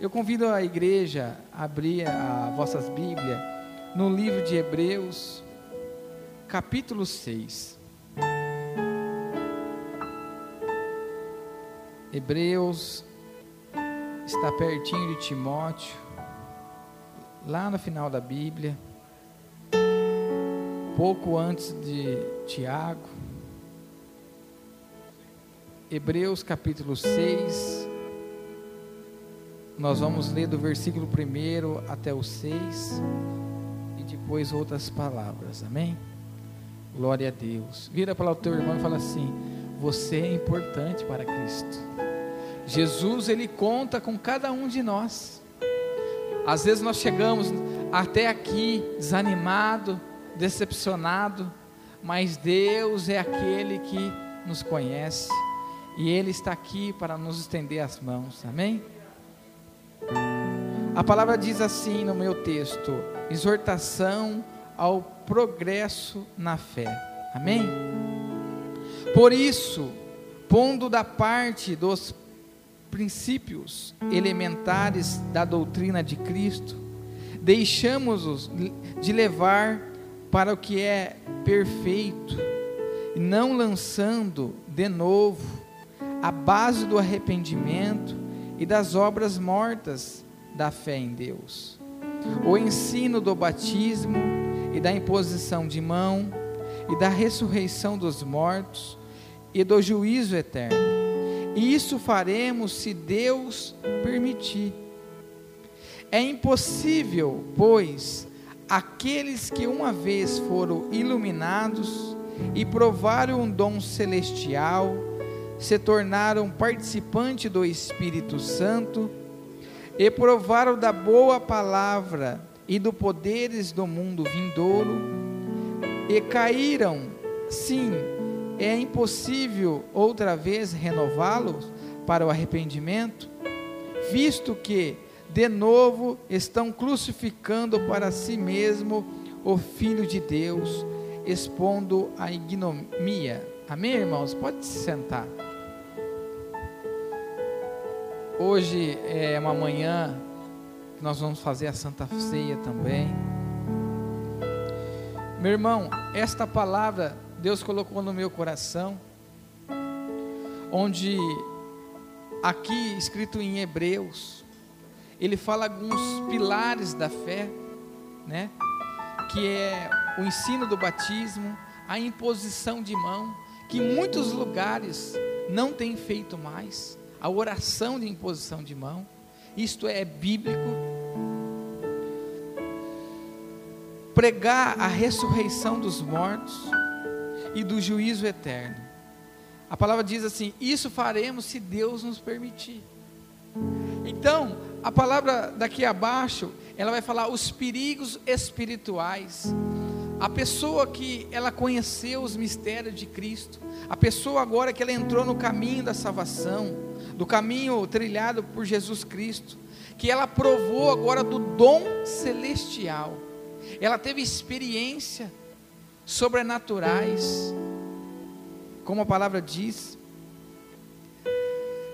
Eu convido a igreja a abrir as vossas Bíblias no livro de Hebreus, capítulo 6. Hebreus está pertinho de Timóteo, lá no final da Bíblia, pouco antes de Tiago. Hebreus capítulo 6, nós vamos ler do versículo 1 até o 6 e depois outras palavras, amém? Glória a Deus. Vira para o teu irmão e fala assim: Você é importante para Cristo. Jesus, ele conta com cada um de nós. Às vezes nós chegamos até aqui desanimado, decepcionado, mas Deus é aquele que nos conhece e Ele está aqui para nos estender as mãos, amém? A palavra diz assim no meu texto: exortação ao progresso na fé. Amém? Por isso, pondo da parte dos princípios elementares da doutrina de Cristo, deixamos-os de levar para o que é perfeito, não lançando de novo a base do arrependimento e das obras mortas da fé em Deus. O ensino do batismo e da imposição de mão e da ressurreição dos mortos e do juízo eterno. E isso faremos se Deus permitir. É impossível, pois, aqueles que uma vez foram iluminados e provaram um dom celestial, se tornaram participantes do Espírito Santo e provaram da boa palavra e do poderes do mundo vindouro e caíram. Sim, é impossível outra vez renová-los para o arrependimento, visto que de novo estão crucificando para si mesmo o Filho de Deus, expondo a ignomia. Amém, irmãos? Pode se sentar. Hoje é uma manhã que nós vamos fazer a Santa Ceia também. Meu irmão, esta palavra Deus colocou no meu coração, onde aqui escrito em Hebreus, ele fala alguns pilares da fé, né? Que é o ensino do batismo, a imposição de mão, que muitos lugares não tem feito mais a oração de imposição de mão, isto é bíblico. Pregar a ressurreição dos mortos e do juízo eterno. A palavra diz assim: Isso faremos se Deus nos permitir. Então, a palavra daqui abaixo, ela vai falar os perigos espirituais. A pessoa que ela conheceu os mistérios de Cristo, a pessoa agora que ela entrou no caminho da salvação, do caminho trilhado por Jesus Cristo, que ela provou agora do dom celestial. Ela teve experiência sobrenaturais, como a palavra diz.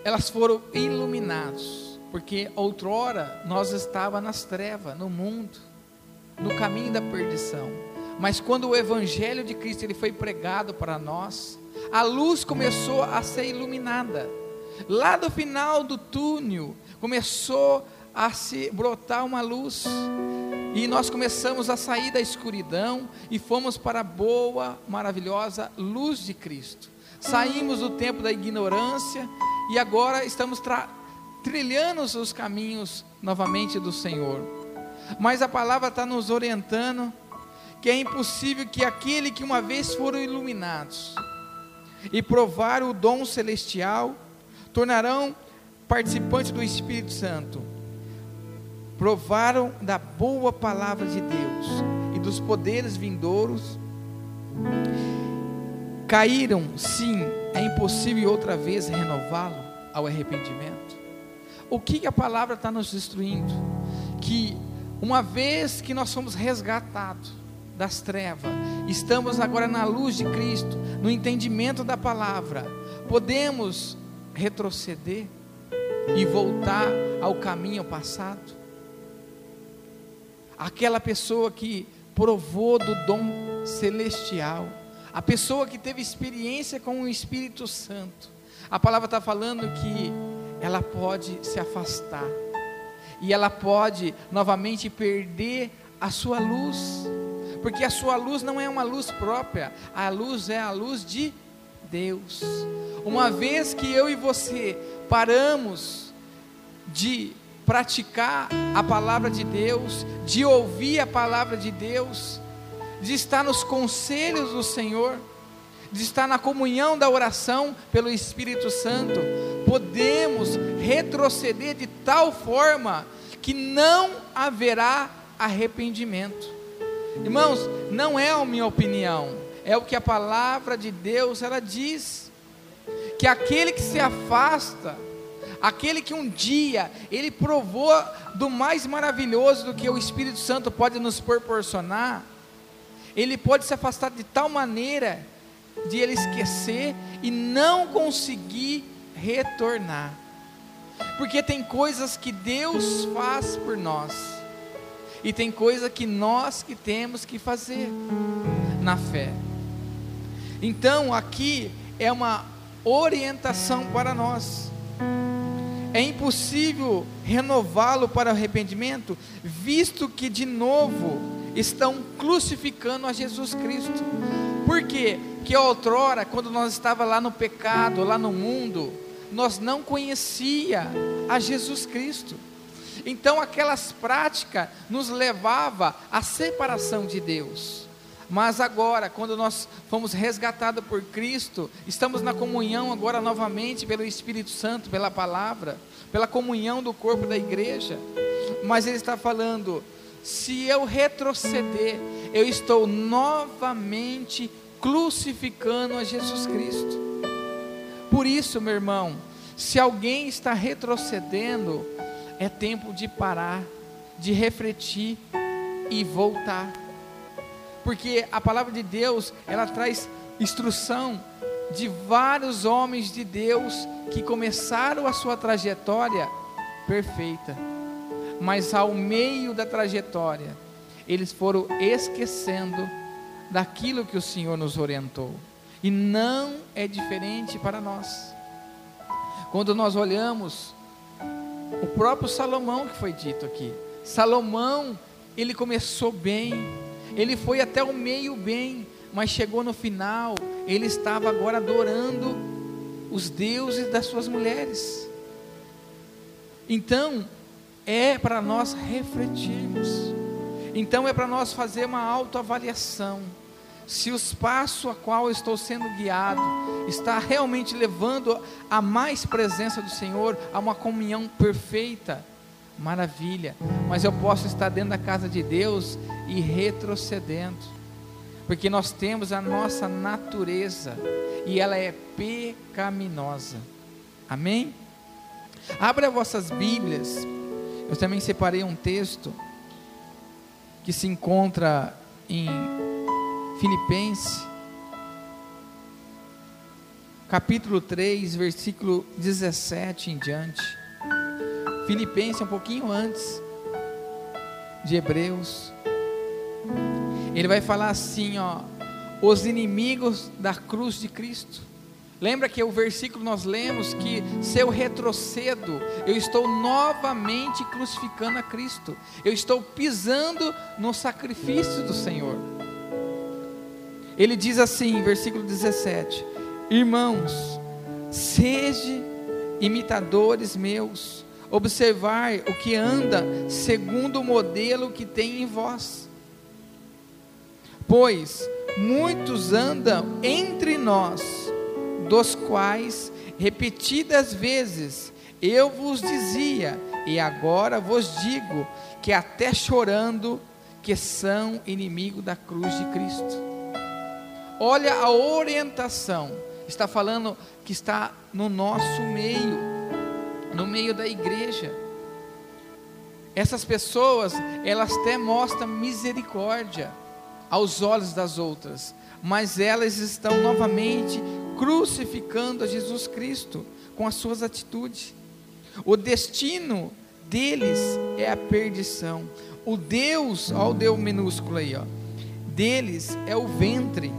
Elas foram iluminados, porque outrora nós estava nas trevas, no mundo, no caminho da perdição. Mas quando o evangelho de Cristo ele foi pregado para nós, a luz começou a ser iluminada. Lá do final do túnel começou a se brotar uma luz. E nós começamos a sair da escuridão e fomos para a boa, maravilhosa luz de Cristo. Saímos do tempo da ignorância e agora estamos trilhando os caminhos novamente do Senhor. Mas a palavra está nos orientando que é impossível que aquele que uma vez foram iluminados e provaram o dom celestial tornarão participantes do Espírito Santo. Provaram da boa palavra de Deus e dos poderes vindouros. Caíram, sim, é impossível outra vez renová-lo ao arrependimento. O que a palavra está nos instruindo? Que uma vez que nós somos resgatados das trevas, estamos agora na luz de Cristo, no entendimento da palavra, podemos retroceder e voltar ao caminho passado. Aquela pessoa que provou do dom celestial, a pessoa que teve experiência com o Espírito Santo. A palavra está falando que ela pode se afastar e ela pode novamente perder a sua luz, porque a sua luz não é uma luz própria, a luz é a luz de Deus. Uma vez que eu e você paramos de praticar a palavra de Deus, de ouvir a palavra de Deus, de estar nos conselhos do Senhor, de estar na comunhão da oração pelo Espírito Santo, podemos retroceder de tal forma que não haverá arrependimento. Irmãos, não é a minha opinião, é o que a palavra de Deus ela diz. Que aquele que se afasta, aquele que um dia ele provou do mais maravilhoso do que o Espírito Santo pode nos proporcionar, ele pode se afastar de tal maneira de ele esquecer e não conseguir retornar. Porque tem coisas que Deus faz por nós, e tem coisa que nós que temos que fazer na fé. Então, aqui é uma orientação para nós. É impossível renová-lo para arrependimento, visto que de novo estão crucificando a Jesus Cristo. Por quê? Porque outrora, quando nós estava lá no pecado, lá no mundo, nós não conhecia a Jesus Cristo. Então aquelas práticas nos levava à separação de Deus. Mas agora, quando nós fomos resgatados por Cristo, estamos na comunhão agora novamente pelo Espírito Santo, pela palavra, pela comunhão do corpo da igreja. Mas ele está falando: se eu retroceder, eu estou novamente crucificando a Jesus Cristo. Por isso, meu irmão, se alguém está retrocedendo, é tempo de parar, de refletir e voltar. Porque a palavra de Deus, ela traz instrução de vários homens de Deus que começaram a sua trajetória perfeita, mas ao meio da trajetória, eles foram esquecendo daquilo que o Senhor nos orientou. E não é diferente para nós. Quando nós olhamos o próprio Salomão que foi dito aqui. Salomão, ele começou bem, ele foi até o meio bem, mas chegou no final, ele estava agora adorando os deuses das suas mulheres. Então, é para nós refletirmos. Então é para nós fazer uma autoavaliação se o espaço a qual estou sendo guiado está realmente levando a mais presença do Senhor, a uma comunhão perfeita, maravilha. Mas eu posso estar dentro da casa de Deus e retrocedendo, porque nós temos a nossa natureza e ela é pecaminosa. Amém? Abra vossas Bíblias. Eu também separei um texto que se encontra em Filipenses, capítulo 3, versículo 17 em diante. Filipenses, um pouquinho antes de Hebreus. Ele vai falar assim, ó, os inimigos da cruz de Cristo. Lembra que o versículo nós lemos que se eu retrocedo, eu estou novamente crucificando a Cristo. Eu estou pisando no sacrifício do Senhor. Ele diz assim, versículo 17: Irmãos, sede imitadores meus, observar o que anda segundo o modelo que tem em vós. Pois muitos andam entre nós, dos quais repetidas vezes eu vos dizia, e agora vos digo, que até chorando, que são inimigo da cruz de Cristo. Olha a orientação. Está falando que está no nosso meio, no meio da igreja. Essas pessoas, elas até mostram misericórdia aos olhos das outras, mas elas estão novamente crucificando a Jesus Cristo com as suas atitudes. O destino deles é a perdição. O Deus, olha o Deus minúsculo aí, ó, deles é o ventre.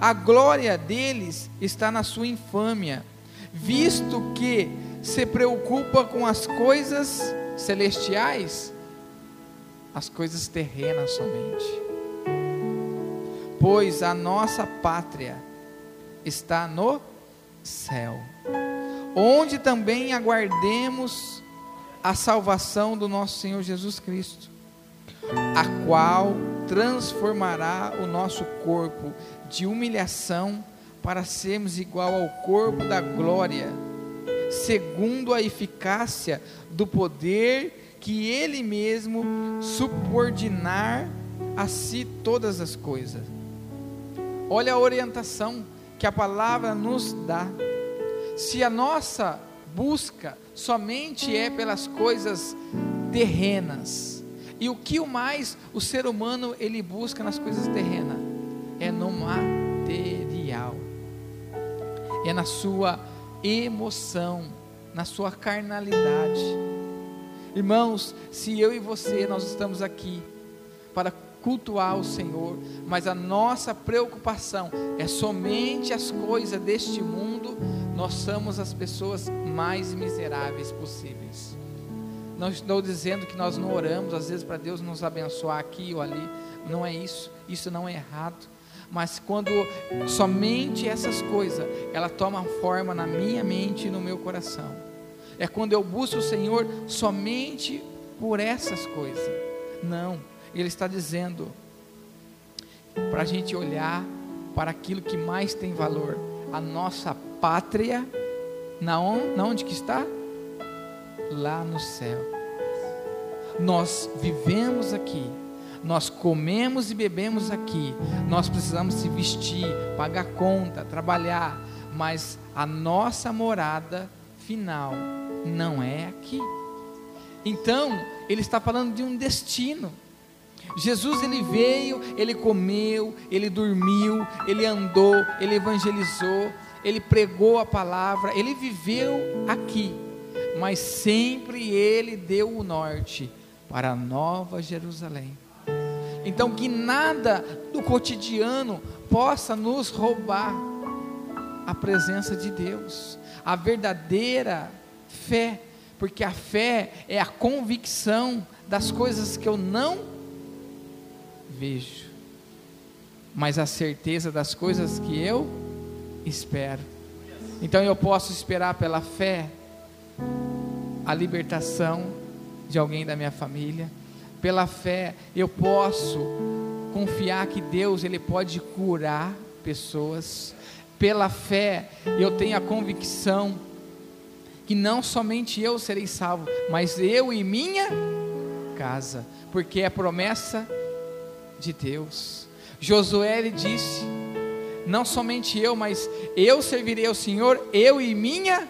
A glória deles está na sua infâmia, visto que se preocupa com as coisas celestiais, as coisas terrenas somente. Pois a nossa pátria está no céu, onde também aguardemos a salvação do nosso Senhor Jesus Cristo, a qual transformará o nosso corpo de humilhação para sermos igual ao corpo da glória, segundo a eficácia do poder que ele mesmo subordinar a si todas as coisas. Olha a orientação que a palavra nos dá. Se a nossa busca somente é pelas coisas terrenas, e o que o mais o ser humano ele busca nas coisas terrenas? É no material. É na sua emoção, na sua carnalidade. Irmãos, se eu e você nós estamos aqui para cultuar o Senhor, mas a nossa preocupação é somente as coisas deste mundo, nós somos as pessoas mais miseráveis possíveis. Não estou dizendo que nós não oramos, às vezes, para Deus nos abençoar aqui ou ali, não é isso, isso não é errado. Mas quando somente essas coisas, ela toma forma na minha mente e no meu coração. É quando eu busco o Senhor somente por essas coisas. Não, ele está dizendo para a gente olhar para aquilo que mais tem valor, a nossa pátria, na onde, na onde que está? Lá no céu. Nós vivemos aqui, nós comemos e bebemos aqui, nós precisamos se vestir, pagar conta, trabalhar, mas a nossa morada final não é aqui. Então, ele está falando de um destino. Jesus ele veio, ele comeu, ele dormiu, ele andou, ele evangelizou, ele pregou a palavra, ele viveu aqui, mas sempre ele deu o norte para a nova Jerusalém. Então que nada do cotidiano possa nos roubar a presença de Deus, a verdadeira fé, porque a fé é a convicção das coisas que eu não vejo, mas a certeza das coisas que eu espero. Então eu posso esperar pela fé a libertação de alguém da minha família. Pela fé eu posso confiar que Deus ele pode curar pessoas. Pela fé eu tenho a convicção que não somente eu serei salvo, mas eu e minha casa, porque é promessa de Deus. Josué ele disse: Não somente eu, mas eu servirei ao Senhor, eu e minha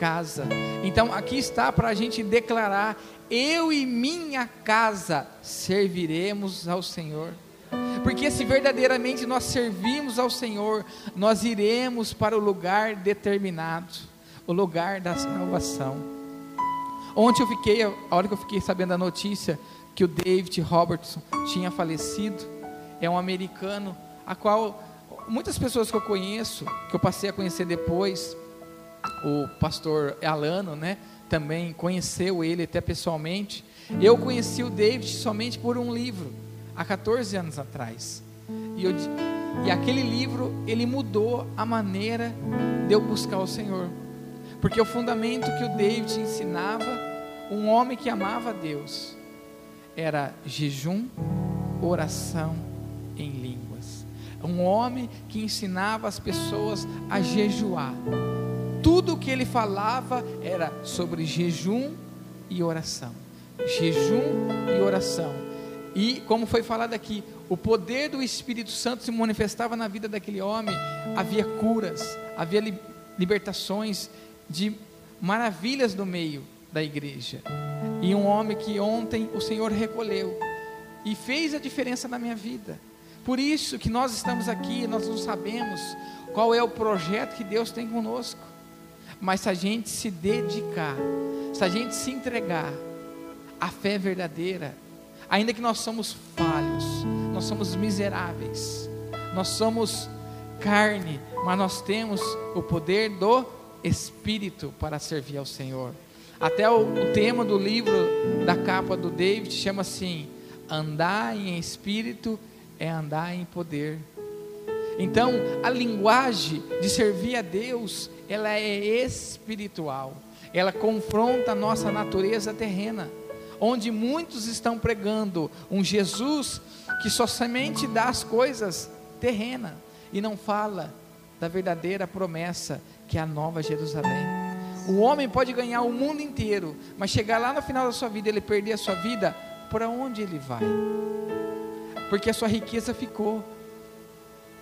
casa. Então aqui está para a gente declarar: Eu e minha casa serviremos ao Senhor. Porque se verdadeiramente nós servimos ao Senhor, nós iremos para o lugar determinado, o lugar da salvação. Ontem eu fiquei, a hora que eu fiquei sabendo da notícia, que o David Robertson tinha falecido. É um americano, a qual muitas pessoas que eu conheço, que eu passei a conhecer depois, o pastor Alano, né, também conheceu ele até pessoalmente. Eu conheci o David somente por um livro, há 14 anos atrás. E, eu, e aquele livro, ele mudou a maneira de eu buscar o Senhor. Porque o fundamento que o David ensinava, um homem que amava a Deus, era jejum, oração em línguas. Um homem que ensinava as pessoas a jejuar. Tudo o que ele falava era sobre jejum e oração. Jejum e oração. E como foi falado aqui, o poder do Espírito Santo se manifestava na vida daquele homem. Havia curas, havia libertações de maravilhas no meio da igreja. E um homem que ontem o Senhor recolheu e fez a diferença na minha vida. Por isso que nós estamos aqui, nós não sabemos qual é o projeto que Deus tem conosco. Mas se a gente se dedicar, se a gente se entregar à fé verdadeira, ainda que nós somos falhos, nós somos miseráveis, nós somos carne, mas nós temos o poder do Espírito para servir ao Senhor. Até o, o tema do livro da capa do David chama assim: andar em espírito é andar em poder. Então, a linguagem de servir a Deus, ela é espiritual. Ela confronta a nossa natureza terrena, onde muitos estão pregando um Jesus que só somente dá as coisas terrenas e não fala da verdadeira promessa que é a nova Jerusalém. O homem pode ganhar o mundo inteiro, mas chegar lá no final da sua vida, ele perder a sua vida, para onde ele vai? Porque a sua riqueza ficou.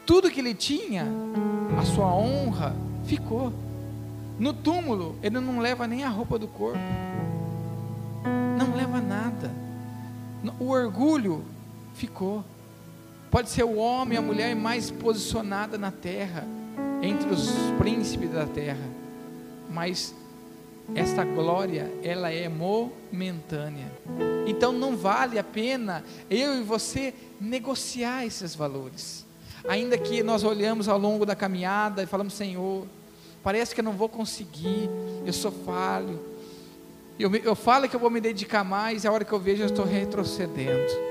Tudo que ele tinha, a sua honra, ficou. No túmulo, ele não leva nem a roupa do corpo. Não leva nada. O orgulho ficou. Pode ser o homem, a mulher mais posicionada na terra, entre os príncipes da terra, mas esta glória, ela é momentânea. Então não vale a pena eu e você negociar esses valores. Ainda que nós olhamos ao longo da caminhada e falamos, Senhor, parece que eu não vou conseguir, eu sou falho. Eu, eu falo que eu vou me dedicar mais, e a hora que eu vejo eu estou retrocedendo.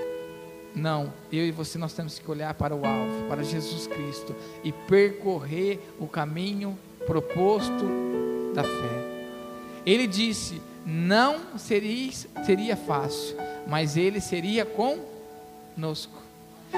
Não, eu e você nós temos que olhar para o alvo, para Jesus Cristo e percorrer o caminho proposto da fé. Ele disse: não seria, seria fácil, mas ele seria conosco.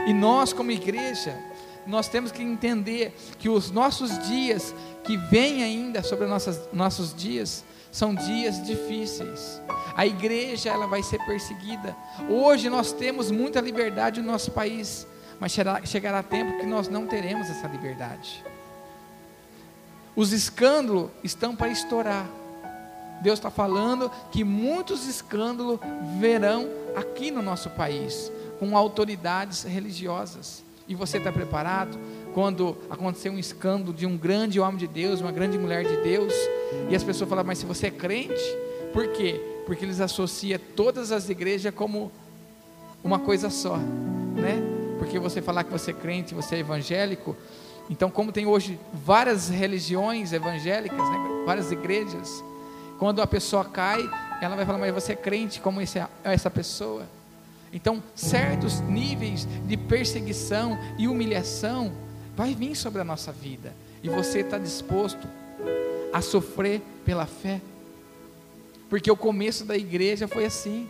E nós, como igreja, nós temos que entender que os nossos dias que vêm ainda sobre nossas, nossos dias são dias difíceis. A igreja ela vai ser perseguida. Hoje nós temos muita liberdade no nosso país, mas chegará, chegará tempo que nós não teremos essa liberdade. Os escândalos estão para estourar. Deus está falando que muitos escândalos verão aqui no nosso país, com autoridades religiosas. E você está preparado? Quando acontecer um escândalo de um grande homem de Deus, uma grande mulher de Deus, e as pessoas falam, mas se você é crente, por quê? Porque eles associam todas as igrejas como uma coisa só, né? Porque você falar que você é crente, você é evangélico, então como tem hoje várias religiões evangélicas, né? várias igrejas, quando a pessoa cai, ela vai falar, mas você é crente como esse, essa pessoa? Então, certos níveis de perseguição e humilhação vai vir sobre a nossa vida. E você está disposto a sofrer pela fé? Porque o começo da igreja foi assim.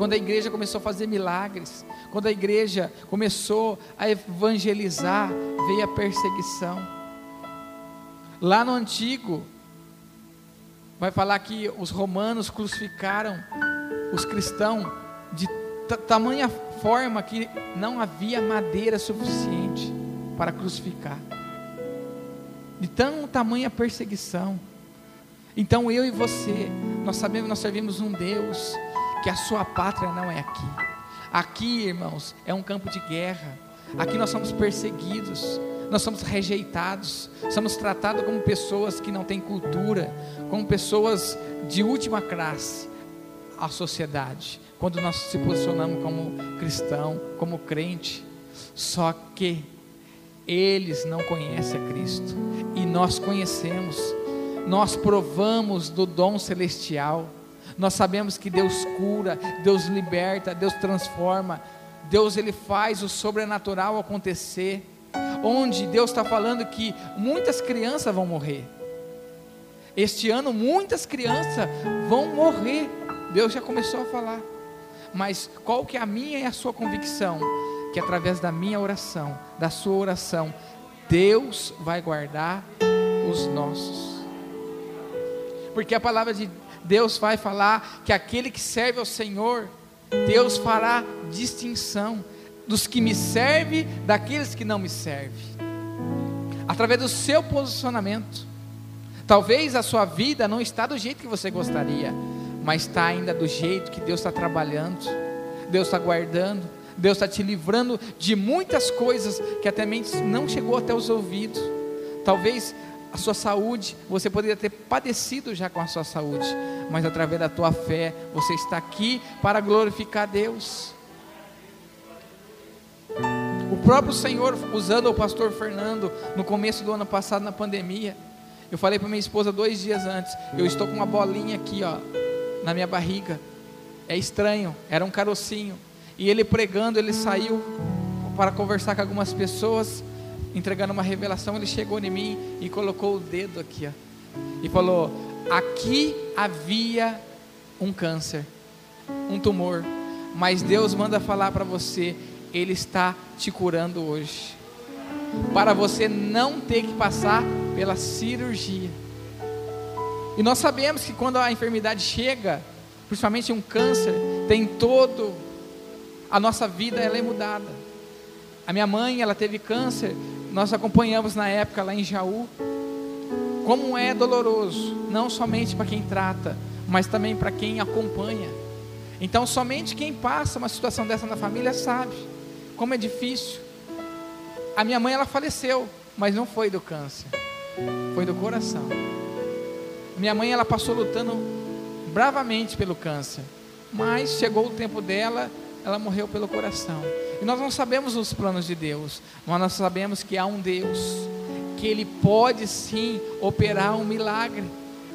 Quando a igreja começou a fazer milagres, quando a igreja começou a evangelizar, veio a perseguição. Lá no antigo, vai falar que os romanos crucificaram os cristãos de tamanha forma que não havia madeira suficiente para crucificar. De tão tamanha perseguição. Então eu e você, nós sabemos, nós servimos um Deus que a sua pátria não é aqui. Aqui, irmãos, é um campo de guerra. Aqui nós somos perseguidos, nós somos rejeitados, somos tratados como pessoas que não têm cultura, como pessoas de última classe à sociedade. Quando nós se posicionamos como cristão, como crente, só que eles não conhecem a Cristo e nós conhecemos nós provamos do dom celestial, nós sabemos que Deus cura, Deus liberta, Deus transforma, Deus ele faz o sobrenatural acontecer, onde Deus está falando que muitas crianças vão morrer. Este ano muitas crianças vão morrer. Deus já começou a falar. Mas qual que é a minha e a sua convicção? Que através da minha oração, da sua oração, Deus vai guardar os nossos porque a palavra de Deus vai falar que aquele que serve ao Senhor, Deus fará distinção dos que me servem daqueles que não me servem, através do seu posicionamento. Talvez a sua vida não está do jeito que você gostaria, mas está ainda do jeito que Deus está trabalhando, Deus está guardando, Deus está te livrando de muitas coisas que até não chegou até os ouvidos. Talvez a sua saúde, você poderia ter padecido já com a sua saúde, mas através da tua fé você está aqui para glorificar Deus. O próprio Senhor, usando o pastor Fernando no começo do ano passado, na pandemia, eu falei para minha esposa dois dias antes: eu estou com uma bolinha aqui, ó, na minha barriga. É estranho, era um carocinho. E ele pregando, ele saiu para conversar com algumas pessoas, entregando uma revelação. Ele chegou em mim e colocou o dedo aqui, ó, e falou: Aqui havia um câncer, um tumor, mas Deus manda falar para você ele está te curando hoje. Para você não ter que passar pela cirurgia. E nós sabemos que quando a enfermidade chega, principalmente um câncer, tem todo a nossa vida ela é mudada. A minha mãe, ela teve câncer, nós acompanhamos na época lá em Jaú. Como é doloroso, não somente para quem trata, mas também para quem acompanha. Então, somente quem passa uma situação dessa na família sabe como é difícil. A minha mãe ela faleceu, mas não foi do câncer, foi do coração. Minha mãe ela passou lutando bravamente pelo câncer, mas chegou o tempo dela, ela morreu pelo coração. E nós não sabemos os planos de Deus, mas nós sabemos que há um Deus que ele pode sim operar um milagre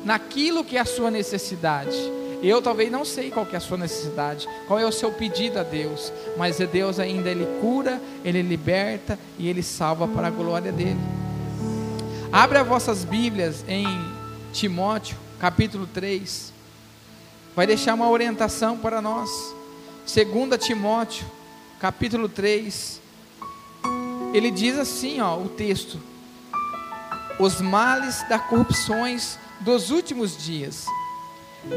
naquilo que é a sua necessidade. Eu talvez não sei qual é a sua necessidade, qual é o seu pedido a Deus, mas é Deus ainda ele cura, ele liberta e ele salva para a glória dele. Abre as vossas Bíblias em Timóteo, capítulo 3. Vai deixar uma orientação para nós. 2 Timóteo, capítulo 3. Ele diz assim, ó, o texto: Os males da corrupções dos últimos dias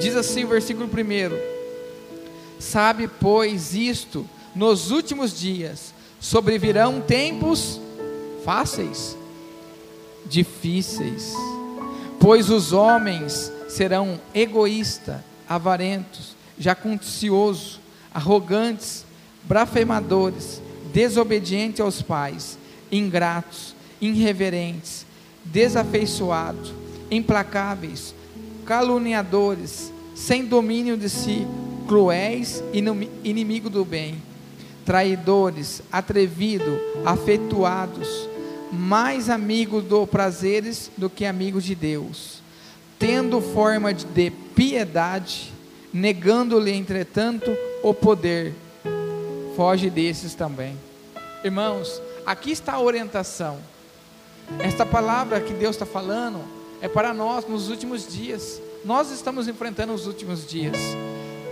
Diz assim o versículo 1: Sabe, pois, isto, nos últimos dias sobrevirão tempos fáceis, difíceis, pois os homens serão egoístas, avarentos, jacundiciosos, arrogantes, blasfemadores, desobedientes aos pais, ingratos, irreverentes, desafeiçoados, implacáveis, caluniadores, sem domínio de si, cruéis e inimigo do bem, traidores, atrevidos, afetuados, mais amigos do prazeres do que amigos de Deus, tendo forma de piedade, negando-lhe entretanto o poder. Foge desses também. Irmãos, aqui está a orientação. Esta palavra que Deus está falando é para nós nos últimos dias. Nós estamos enfrentando os últimos dias.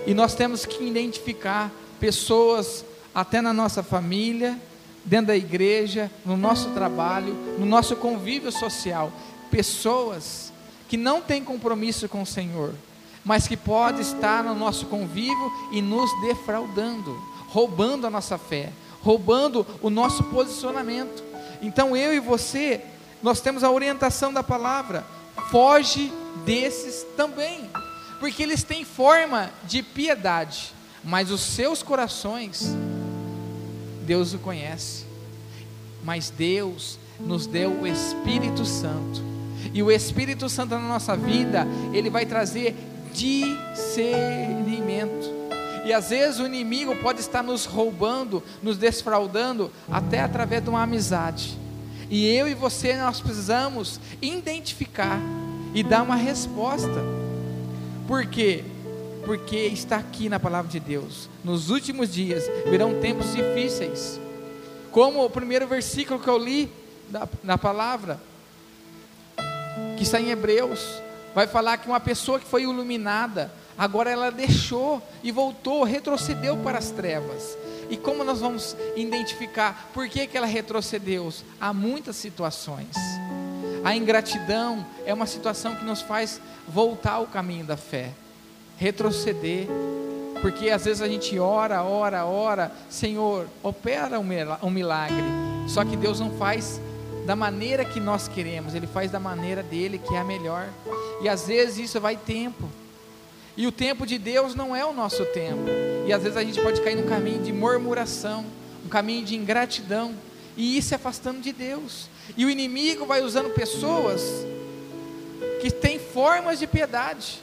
E nós temos que identificar pessoas, até na nossa família, dentro da igreja, no nosso trabalho, no nosso convívio social, pessoas que não têm compromisso com o Senhor, mas que pode estar no nosso convívio e nos defraudando, roubando a nossa fé, roubando o nosso posicionamento. Então eu e você, nós temos a orientação da palavra foge desses também, porque eles têm forma de piedade, mas os seus corações, Deus o conhece. Mas Deus nos deu o Espírito Santo, e o Espírito Santo na nossa vida, ele vai trazer discernimento. E às vezes o inimigo pode estar nos roubando, nos desfraudando, até através de uma amizade. E eu e você nós precisamos identificar e dar uma resposta. Por quê? Porque está aqui na palavra de Deus. Nos últimos dias virão tempos difíceis. Como o primeiro versículo que eu li da, da palavra, que está em Hebreus, vai falar que uma pessoa que foi iluminada, agora ela deixou e voltou, retrocedeu para as trevas. E como nós vamos identificar por que, que ela retrocedeu? Há muitas situações. A ingratidão é uma situação que nos faz voltar ao caminho da fé, retroceder, porque às vezes a gente ora, ora, ora, Senhor, opera um milagre, só que Deus não faz da maneira que nós queremos, Ele faz da maneira dele que é a melhor, e às vezes isso vai tempo. E o tempo de Deus não é o nosso tempo. E às vezes a gente pode cair num caminho de murmuração, um caminho de ingratidão, e isso é afastando de Deus. E o inimigo vai usando pessoas que têm formas de piedade.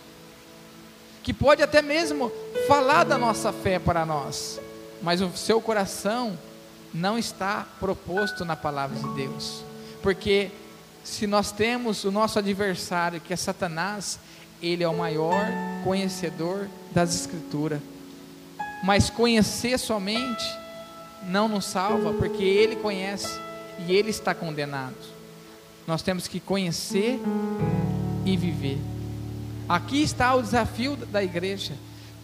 que pode até mesmo falar da nossa fé para nós, mas o seu coração não está proposto na palavra de Deus, porque se nós temos o nosso adversário, que é Satanás, ele é o maior conhecedor das Escrituras, mas conhecer somente não nos salva, porque ele conhece e ele está condenado. Nós temos que conhecer e viver. Aqui está o desafio da igreja: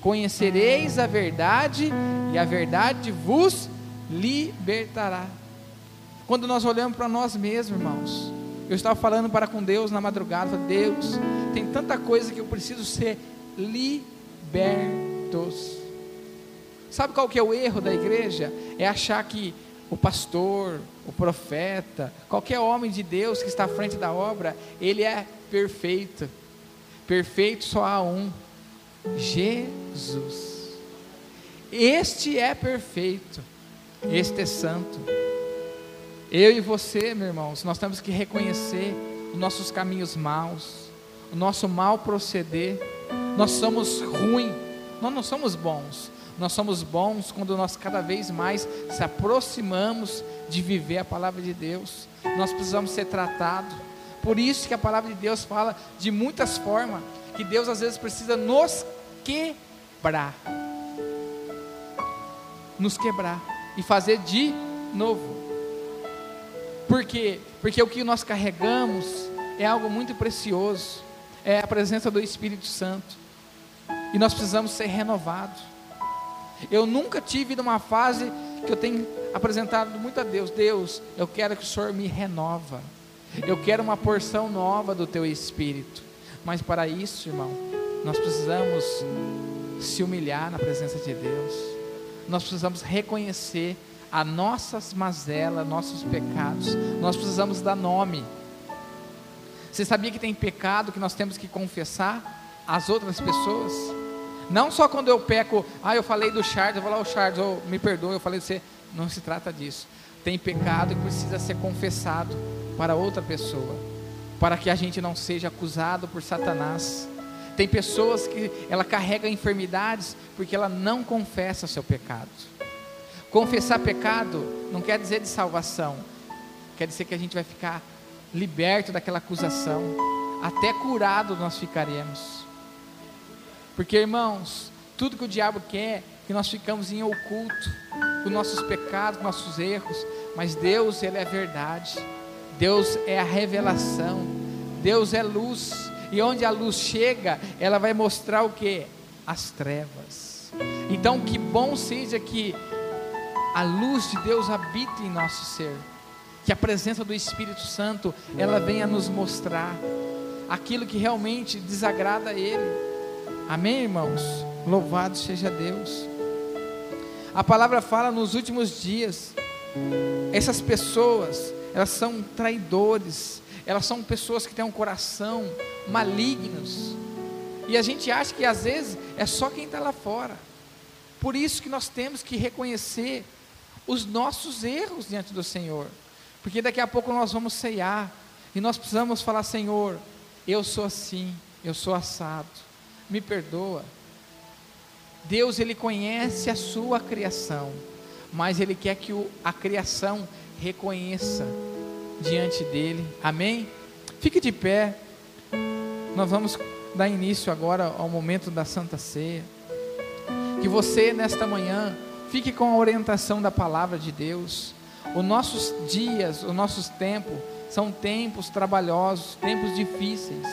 conhecereis a verdade e a verdade vos libertará. Quando nós olhamos para nós mesmos, irmãos, eu estava falando para com Deus na madrugada, Deus, tem tanta coisa que eu preciso ser libertos. Sabe qual que é o erro da igreja? É achar que o pastor, o profeta, qualquer homem de Deus que está à frente da obra, ele é perfeito. Perfeito só há um: Jesus. Este é perfeito, este é santo. Eu e você, meus irmãos, nós temos que reconhecer os nossos caminhos maus, o nosso mal proceder. Nós somos ruins, nós não somos bons. Nós somos bons quando nós cada vez mais se aproximamos de viver a palavra de Deus. Nós precisamos ser tratados. Por isso que a palavra de Deus fala de muitas formas que Deus às vezes precisa nos quebrar. Nos quebrar e fazer de novo. Por quê? Porque o que nós carregamos é algo muito precioso. É a presença do Espírito Santo. E nós precisamos ser renovados. Eu nunca tive numa fase que eu tenho apresentado muito a Deus. Deus, eu quero que o Senhor me renova. Eu quero uma porção nova do teu espírito. Mas para isso, irmão, nós precisamos se humilhar na presença de Deus. Nós precisamos reconhecer as nossas mazelas, nossos pecados. Nós precisamos dar nome. Você sabia que tem pecado que nós temos que confessar às outras pessoas? Não só quando eu peco, ah, eu falei do Charles, eu vou lá, o Charles, oh, me perdoe, eu falei você. Não se trata disso. Tem pecado que precisa ser confessado para outra pessoa, para que a gente não seja acusado por Satanás. Tem pessoas que ela carrega enfermidades porque ela não confessa seu pecado. Confessar pecado não quer dizer de salvação, quer dizer que a gente vai ficar liberto daquela acusação, até curado nós ficaremos. Porque, irmãos, tudo que o diabo quer, que nós ficamos em oculto, com nossos pecados, com nossos erros, mas Deus, Ele é verdade, Deus é a revelação, Deus é luz, e onde a luz chega, ela vai mostrar o que? As trevas. Então, que bom seja que a luz de Deus habite em nosso ser, que a presença do Espírito Santo, ela venha nos mostrar aquilo que realmente desagrada a Ele Amém, irmãos? Louvado seja Deus. A palavra fala nos últimos dias, essas pessoas, elas são traidores, elas são pessoas que têm um coração malignos, e a gente acha que às vezes é só quem está lá fora. Por isso que nós temos que reconhecer os nossos erros diante do Senhor, porque daqui a pouco nós vamos ceiar, e nós precisamos falar: Senhor, eu sou assim, eu sou assado me perdoa. Deus ele conhece a sua criação, mas ele quer que o, a criação reconheça diante dele. Amém? Fique de pé. Nós vamos dar início agora ao momento da Santa Ceia. Que você nesta manhã fique com a orientação da palavra de Deus. Os nossos dias, os nossos tempos são tempos trabalhosos, tempos difíceis,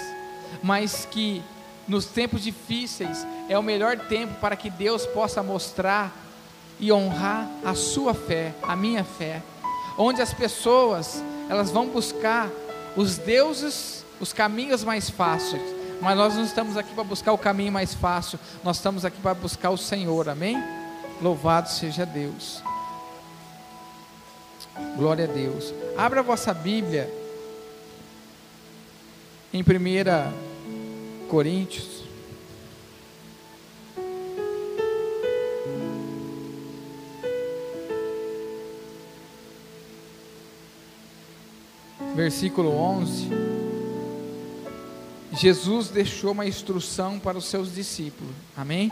mas que nos tempos difíceis, é o melhor tempo para que Deus possa mostrar e honrar a sua fé, a minha fé. Onde as pessoas, elas vão buscar os deuses, os caminhos mais fáceis, mas nós não estamos aqui para buscar o caminho mais fácil, nós estamos aqui para buscar o Senhor, amém? Louvado seja Deus. Glória a Deus. Abra a vossa Bíblia em primeira Coríntios. Versículo 11. Jesus deixou uma instrução para os seus discípulos. Amém?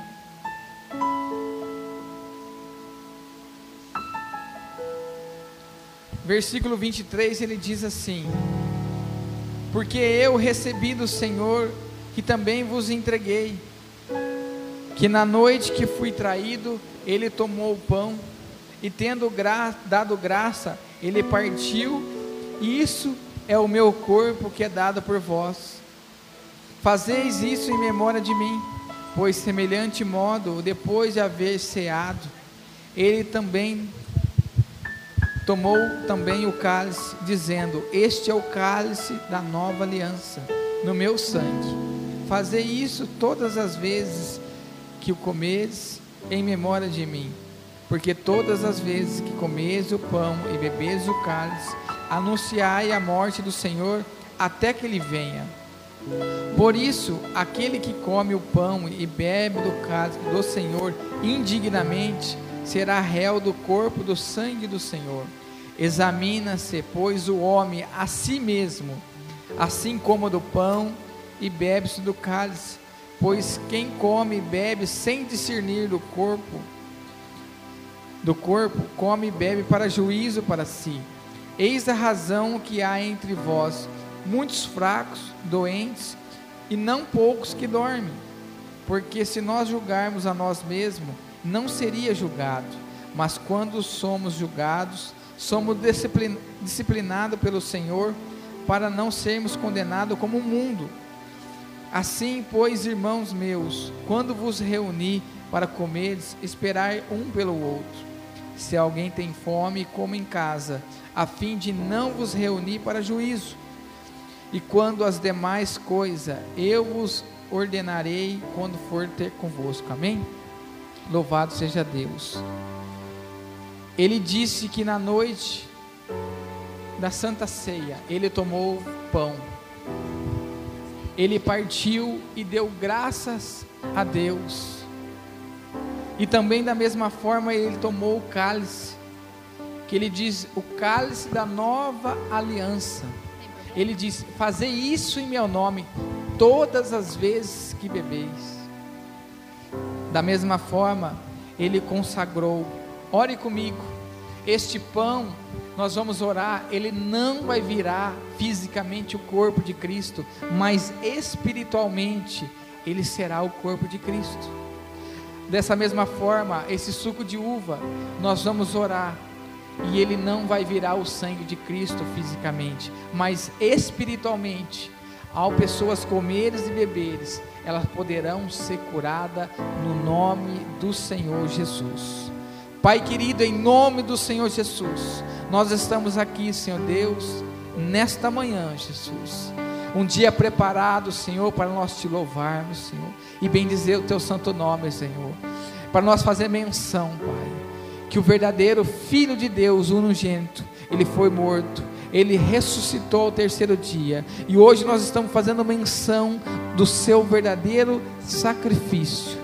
Versículo 23 ele diz assim: Porque eu recebi do Senhor que também vos entreguei, que na noite que fui traído, ele tomou o pão e, tendo gra dado graça, ele partiu, e isso é o meu corpo que é dado por vós. Fazeis isso em memória de mim, pois semelhante modo, depois de haver ceado, ele também tomou também o cálice, dizendo: Este é o cálice da nova aliança, no meu sangue. Fazei isso todas as vezes que o comeres em memória de mim, porque todas as vezes que comeres o pão e beberes o cálice, anunciai a morte do Senhor até que ele venha. Por isso, aquele que come o pão e bebe do cálice do Senhor indignamente será réu do corpo do sangue do Senhor. Examina-se, pois, o homem a si mesmo, assim como do pão e bebe-se do cálice. Pois quem come e bebe sem discernir do corpo, do corpo, come e bebe para juízo para si. Eis a razão que há entre vós muitos fracos, doentes e não poucos que dormem. Porque se nós julgarmos a nós mesmos, não seria julgado, mas quando somos julgados, somos disciplinados pelo Senhor para não sermos condenados como o mundo. Assim, pois, irmãos meus, quando vos reuni para comeres, esperai um pelo outro. Se alguém tem fome, coma em casa, a fim de não vos reunir para juízo. E quando as demais coisas eu vos ordenarei quando for ter convosco. Amém? Louvado seja Deus. Ele disse que na noite da Santa Ceia, ele tomou pão. Ele partiu e deu graças a Deus. E também da mesma forma ele tomou o cálice, que ele diz o cálice da nova aliança ele diz: Fazei isso em meu nome todas as vezes que bebeis. Da mesma forma, ele consagrou: Ore comigo. Este pão, nós vamos orar, ele não vai virar fisicamente o corpo de Cristo, mas espiritualmente ele será o corpo de Cristo. Dessa mesma forma, esse suco de uva, nós vamos orar e ele não vai virar o sangue de Cristo fisicamente, mas espiritualmente. Ao pessoas comeres e beberes, elas poderão ser curadas no nome do Senhor Jesus. Pai querido, em nome do Senhor Jesus, nós estamos aqui, Senhor Deus, nesta manhã, Jesus. Um dia preparado, Senhor, para nós te louvarmos, Senhor, e bendizer o teu santo nome, Senhor. Para nós fazer menção, Pai que o verdadeiro Filho de Deus, unigênito, ele foi morto, ele ressuscitou ao terceiro dia, e hoje nós estamos fazendo menção do seu verdadeiro sacrifício,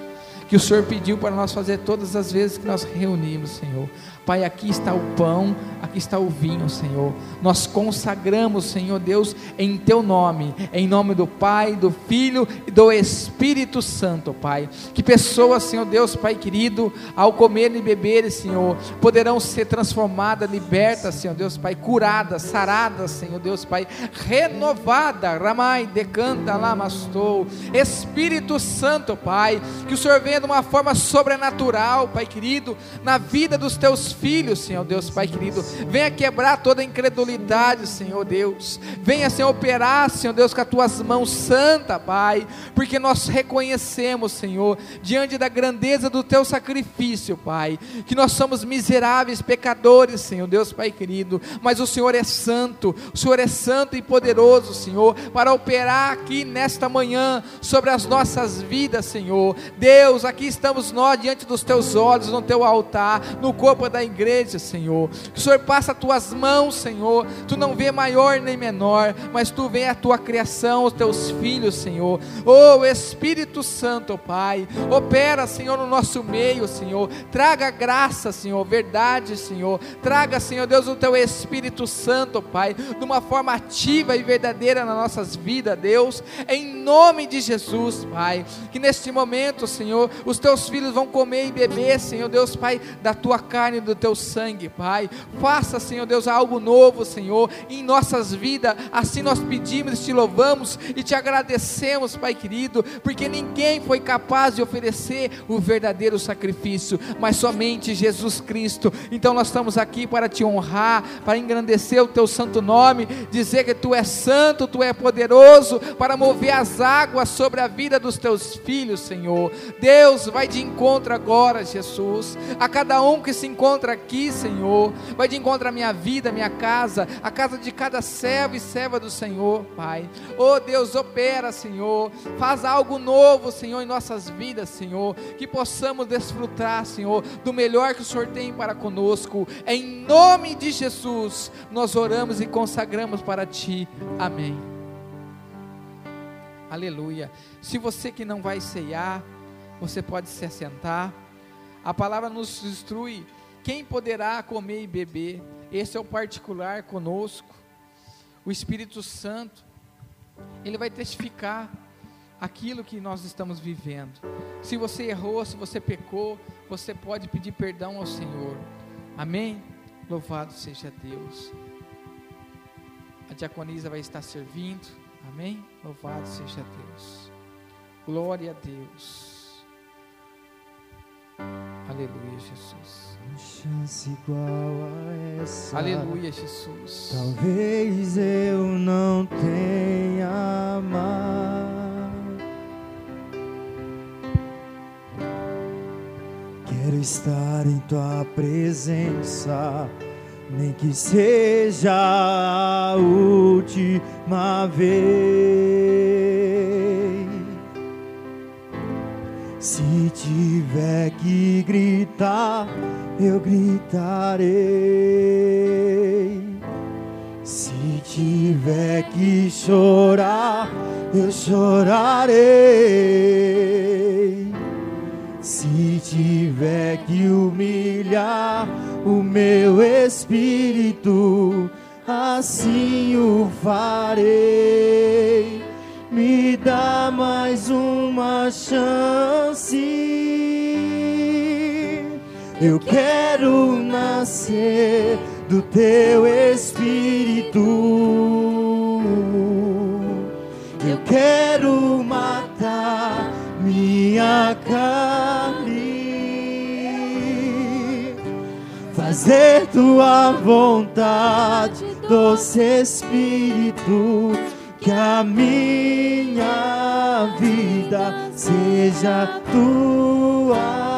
que o Senhor pediu para nós fazer todas as vezes que nós reunimos, Senhor. Pai, aqui está o pão, aqui está o vinho, Senhor. Nós consagramos, Senhor Deus, em Teu nome, em nome do Pai, do Filho e do Espírito Santo, Pai. Que pessoas, Senhor Deus, Pai querido, ao comer e beber, Senhor, poderão ser transformadas, libertas, Senhor Deus, Pai, curadas, saradas, Senhor Deus, Pai, renovada, Ramai, decanta, lamastou. Espírito Santo, Pai, que o Senhor venha de uma forma sobrenatural, Pai querido, na vida dos Teus filhos, Senhor Deus, Pai querido. Venha quebrar toda a incredulidade, Senhor Deus. Venha, Senhor, operar, Senhor Deus, com as tuas mãos santa, Pai, porque nós reconhecemos, Senhor, diante da grandeza do teu sacrifício, Pai, que nós somos miseráveis pecadores, Senhor Deus, Pai querido, mas o Senhor é santo, o Senhor é santo e poderoso, Senhor, para operar aqui nesta manhã sobre as nossas vidas, Senhor. Deus, aqui estamos nós diante dos teus olhos, no teu altar, no corpo da igreja, Senhor. Que o Senhor passe as tuas mãos, Senhor. Tu não vê maior nem menor, mas tu vê a tua criação, os teus filhos, Senhor. Oh, Espírito Santo, Pai, opera, Senhor, no nosso meio, Senhor. Traga graça, Senhor, verdade, Senhor. Traga, Senhor Deus, o teu Espírito Santo, Pai, de uma forma ativa e verdadeira nas nossas vidas, Deus. Em nome de Jesus, Pai. Que neste momento, Senhor, os teus filhos vão comer e beber, Senhor Deus, Pai, da tua carne e do teu sangue, Pai. Faça, Senhor Deus, algo novo, Senhor, em nossas vidas. Assim nós pedimos, te louvamos e te agradecemos, Pai querido, porque ninguém foi capaz de oferecer o verdadeiro sacrifício, mas somente Jesus Cristo. Então nós estamos aqui para te honrar, para engrandecer o teu santo nome, dizer que tu és santo, tu és poderoso para mover as águas sobre a vida dos teus filhos, Senhor. Deus vai de encontro agora, Jesus, a cada um que se encontra aqui, Senhor. Vai de encontro à minha vida, minha casa, a casa de cada servo e serva do Senhor, Pai. Oh Deus, opera, Senhor. Faz algo novo, Senhor, em nossas vidas, Senhor. Que possamos desfrutar, Senhor, do melhor que o Senhor tem para conosco. Em nome de Jesus, nós oramos e consagramos para Ti. Amém. Aleluia. Se você que não vai ceiar, você pode se assentar. A palavra nos instrui quem poderá comer e beber. Esse é o particular conosco. O Espírito Santo, ele vai testificar aquilo que nós estamos vivendo. Se você errou, se você pecou, você pode pedir perdão ao Senhor. Amém? Louvado seja Deus. A diaconisa vai estar servindo. Amém? Louvado seja Deus. Glória a Deus. Aleluia, Jesus. Chance igual a essa. Aleluia, Jesus. Talvez eu não tenha mais. Quero estar em tua presença, nem que seja a última vez. Se tiver que gritar, eu gritarei. Se tiver que chorar, eu chorarei. Se tiver que humilhar o meu espírito, assim o farei. Me dá mais uma chance. Eu quero nascer do teu espírito. Eu quero matar minha carne, fazer tua vontade, doce Espírito, que a minha vida seja tua